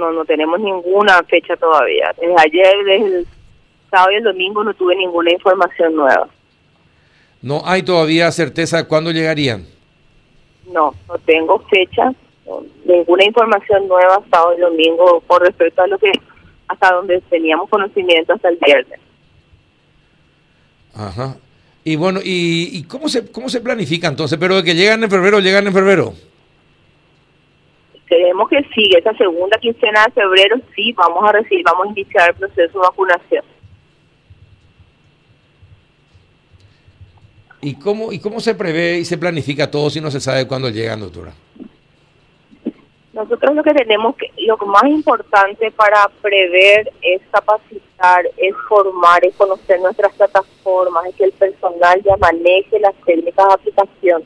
no, no tenemos ninguna fecha todavía. Desde ayer, desde el sábado y el domingo no tuve ninguna información nueva. ¿No hay todavía certeza de cuándo llegarían? No, no tengo fecha, ninguna información nueva sábado y domingo por respecto a lo que hasta donde teníamos conocimiento hasta el viernes. Ajá. Y bueno, ¿y, y cómo se cómo se planifica entonces? Pero de que llegan en febrero, llegan en febrero. Creemos que sí, esa segunda quincena de febrero sí vamos a recibir, vamos a iniciar el proceso de vacunación. ¿Y cómo, ¿Y cómo se prevé y se planifica todo si no se sabe cuándo llegan, doctora? Nosotros lo que tenemos que, lo más importante para prever es capacitar, es formar, es conocer nuestras plataformas, es que el personal ya maneje las técnicas de aplicación.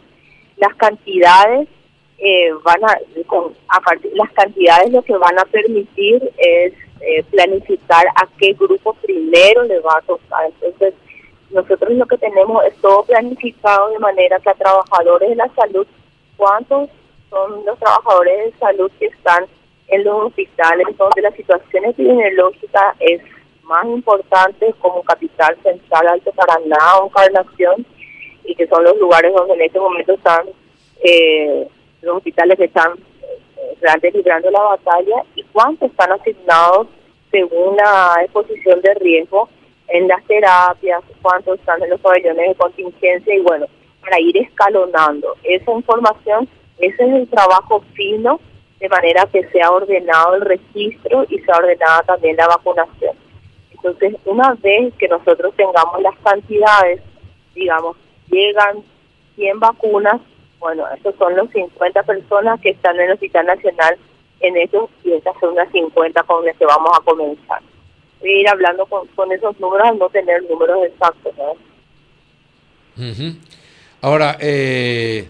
Las cantidades eh, van a, con, a partir, las cantidades lo que van a permitir es eh, planificar a qué grupo primero le va a tocar. Entonces, nosotros lo que tenemos es todo planificado de manera que a trabajadores de la salud, ¿cuántos son los trabajadores de salud que están en los hospitales donde la situación epidemiológica es más importante como Capital Central, Alto Paraná o Encarnación, y que son los lugares donde en este momento están eh, los hospitales que están eh, realmente librando la batalla, y cuántos están asignados según la exposición de riesgo en las terapias, cuántos están en los pabellones de contingencia y bueno, para ir escalonando esa información, ese es el trabajo fino de manera que sea ordenado el registro y sea ordenada también la vacunación. Entonces, una vez que nosotros tengamos las cantidades, digamos, llegan 100 vacunas, bueno, esos son los 50 personas que están en el Hospital Nacional en eso y estas son las 50 con las que vamos a comenzar ir hablando con, con esos números al no tener números exactos. Ahora, eh,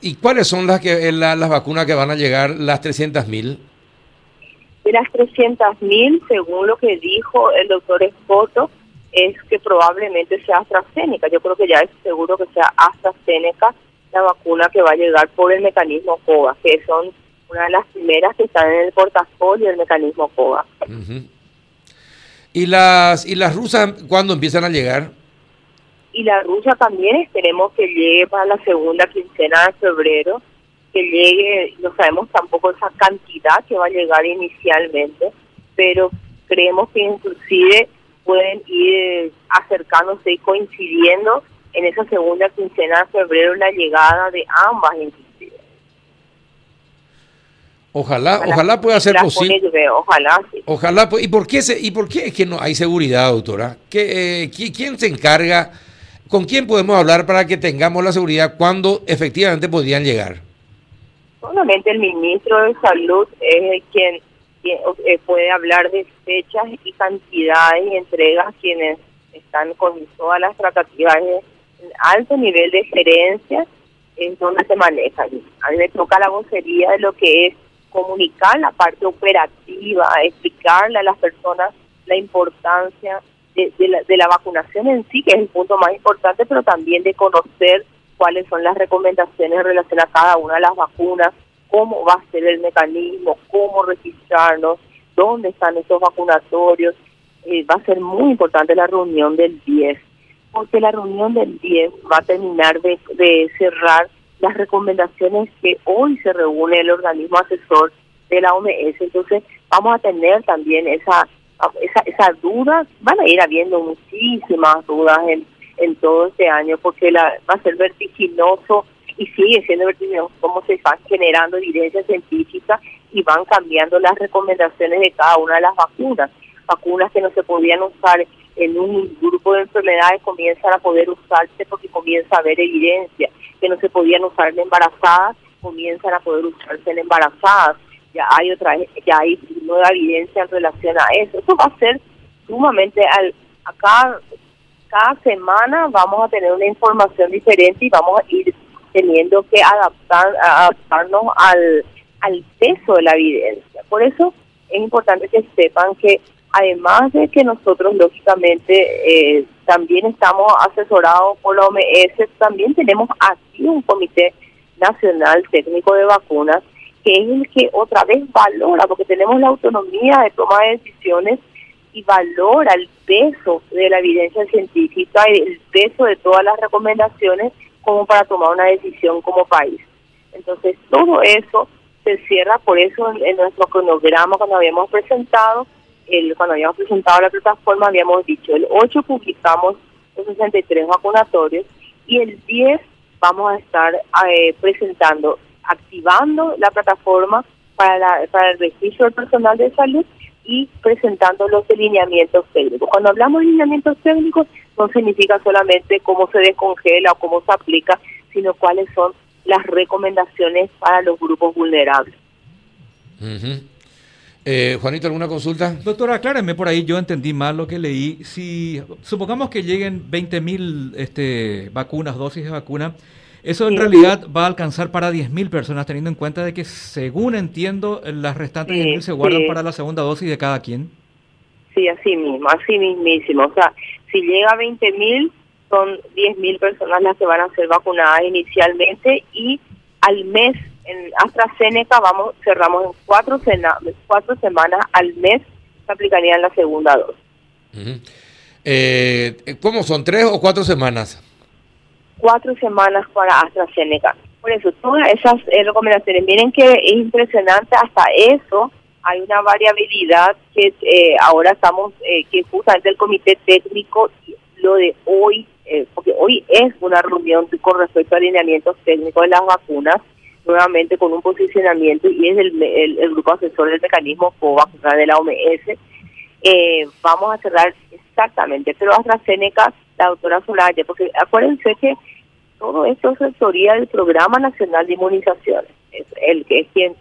¿y cuáles son las que las vacunas que van a llegar, las 300.000 mil? De las 300.000 mil, según lo que dijo el doctor Escoto, es que probablemente sea AstraZeneca. Yo creo que ya es seguro que sea AstraZeneca la vacuna que va a llegar por el mecanismo COVA, que son una de las primeras que están en el portafolio del mecanismo COVA. ¿Y las, ¿Y las rusas cuándo empiezan a llegar? Y la rusa también esperemos que llegue para la segunda quincena de febrero, que llegue, no sabemos tampoco esa cantidad que va a llegar inicialmente, pero creemos que inclusive pueden ir acercándose y coincidiendo en esa segunda quincena de febrero la llegada de ambas Ojalá, ojalá, pueda ser posible. Ojalá, Ojalá. ¿Y por qué se, y por qué es que no hay seguridad, doctora? ¿Qué, eh, ¿Quién se encarga? ¿Con quién podemos hablar para que tengamos la seguridad cuando efectivamente podrían llegar? Solamente el ministro de Salud es quien, eh, puede hablar de fechas y cantidades y entregas quienes están con todas las tratativas de alto nivel de gerencia en donde se manejan. A mí me toca la vocería de lo que es comunicar la parte operativa, explicarle a las personas la importancia de, la, de la vacunación en sí, que es el punto más importante, pero también de conocer cuáles son las recomendaciones en relación a cada una de las vacunas, cómo va a ser el mecanismo, cómo registrarnos, dónde están esos vacunatorios. Eh, va a ser muy importante la reunión del 10, porque la reunión del 10 va a terminar de, cerrar las recomendaciones que hoy se reúne el organismo asesor de la OMS. Entonces, vamos a tener también esa esa, esa duda, van a ir habiendo muchísimas dudas en, en todo este año, porque la, va a ser vertiginoso y sigue siendo vertiginoso cómo se van generando evidencia científica y van cambiando las recomendaciones de cada una de las vacunas. Vacunas que no se podían usar en un grupo de enfermedades comienzan a poder usarse porque comienza a haber evidencia que no se podían usar en embarazadas, comienzan a poder usarse en embarazadas. Ya hay otra, ya hay nueva evidencia en relación a eso. Eso va a ser sumamente al acá cada semana vamos a tener una información diferente y vamos a ir teniendo que adaptar adaptarnos al al peso de la evidencia. Por eso es importante que sepan que además de que nosotros lógicamente eh, también estamos asesorados por la OMS, también tenemos aquí un comité nacional técnico de vacunas que es el que otra vez valora, porque tenemos la autonomía de toma de decisiones y valora el peso de la evidencia científica y el peso de todas las recomendaciones como para tomar una decisión como país. Entonces, todo eso se cierra, por eso en, nuestro cronograma cuando habíamos presentado, el, cuando habíamos presentado la plataforma, habíamos dicho, el 8 publicamos los 63 vacunatorios y el 10 vamos a estar eh, presentando, activando la plataforma para, la, para el registro del personal de salud y presentando los lineamientos técnicos. Cuando hablamos de lineamientos técnicos, no significa solamente cómo se descongela o cómo se aplica, sino cuáles son las recomendaciones para los grupos vulnerables. Eh, Juanito, ¿alguna consulta? Doctora, acláreme por ahí, yo entendí mal lo que leí. Si supongamos que lleguen 20.000 este, vacunas, dosis de vacuna, eso en realidad va a alcanzar para 10.000 personas, teniendo en cuenta de que, según entiendo, las restantes 10.000 se guardan para la segunda dosis de cada quien. Sí, así mismo, así mismísimo. O sea, si llega a 20.000, son 10.000 personas las que van a ser vacunadas inicialmente y al mes en AstraZeneca vamos cerramos en cuatro, cuatro semanas al mes se aplicaría la segunda dosis. Eh, ¿Cómo son? ¿Tres o cuatro semanas? cuatro semanas para AstraZeneca. Por eso, todas esas eh, recomendaciones, miren que es impresionante, hasta eso hay una variabilidad que eh, ahora estamos, eh, que justamente el comité técnico, lo de hoy, porque hoy es una reunión con respecto a alineamientos técnicos de las vacunas, nuevamente con un posicionamiento y es el, el, grupo asesor del mecanismo COVAX de la OMS. vamos a cerrar exactamente, pero AstraZeneca, la doctora Solaya, porque acuérdense que todo esto es asesoría del Programa Nacional de Inmunizaciones. Es el que es quien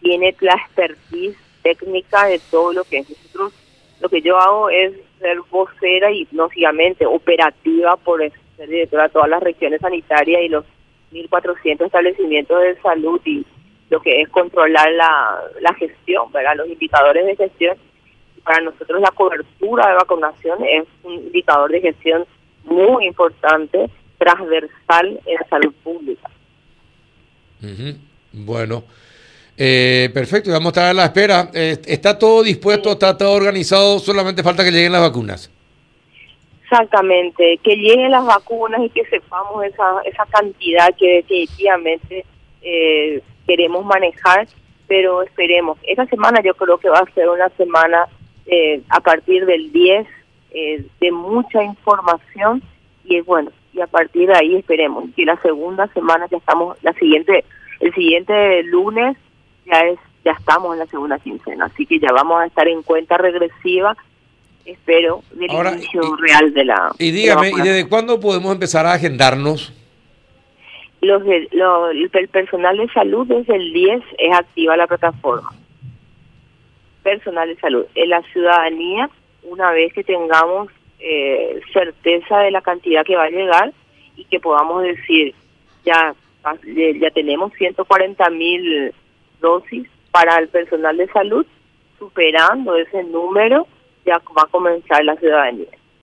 tiene la expertise técnica de todo lo que es. Nosotros, lo que yo hago es ser vocera y, lógicamente, operativa por ser directora de todas las regiones sanitarias y los 1.400 establecimientos de salud y lo que es controlar la, la gestión, ¿verdad? los indicadores de gestión. Para nosotros la cobertura de vacunación es un indicador de gestión muy importante transversal en salud pública. Bueno, eh, perfecto, vamos a estar a la espera. Eh, ¿Está todo dispuesto, está todo organizado? Solamente falta que lleguen las vacunas. Exactamente, que lleguen las vacunas y que sepamos esa, esa cantidad que definitivamente eh, queremos manejar, pero esperemos. Esta semana yo creo que va a ser una semana a partir del 10 de mucha información y es bueno, y a partir de ahí esperemos que la segunda semana ya estamos, la siguiente, el siguiente lunes ya es ya estamos en la segunda quincena, así que ya vamos a estar en cuenta regresiva, espero, del inicio real de la. Y dígame, ¿y desde cuándo podemos empezar a agendarnos? Los, el personal de salud desde el 10 es activa la plataforma. Personal de salud. En la ciudadanía, una vez que tengamos eh, certeza de la cantidad que va a llegar y que podamos decir, ya, ya tenemos 140 mil dosis para el personal de salud, superando ese número, ya va a comenzar la ciudadanía.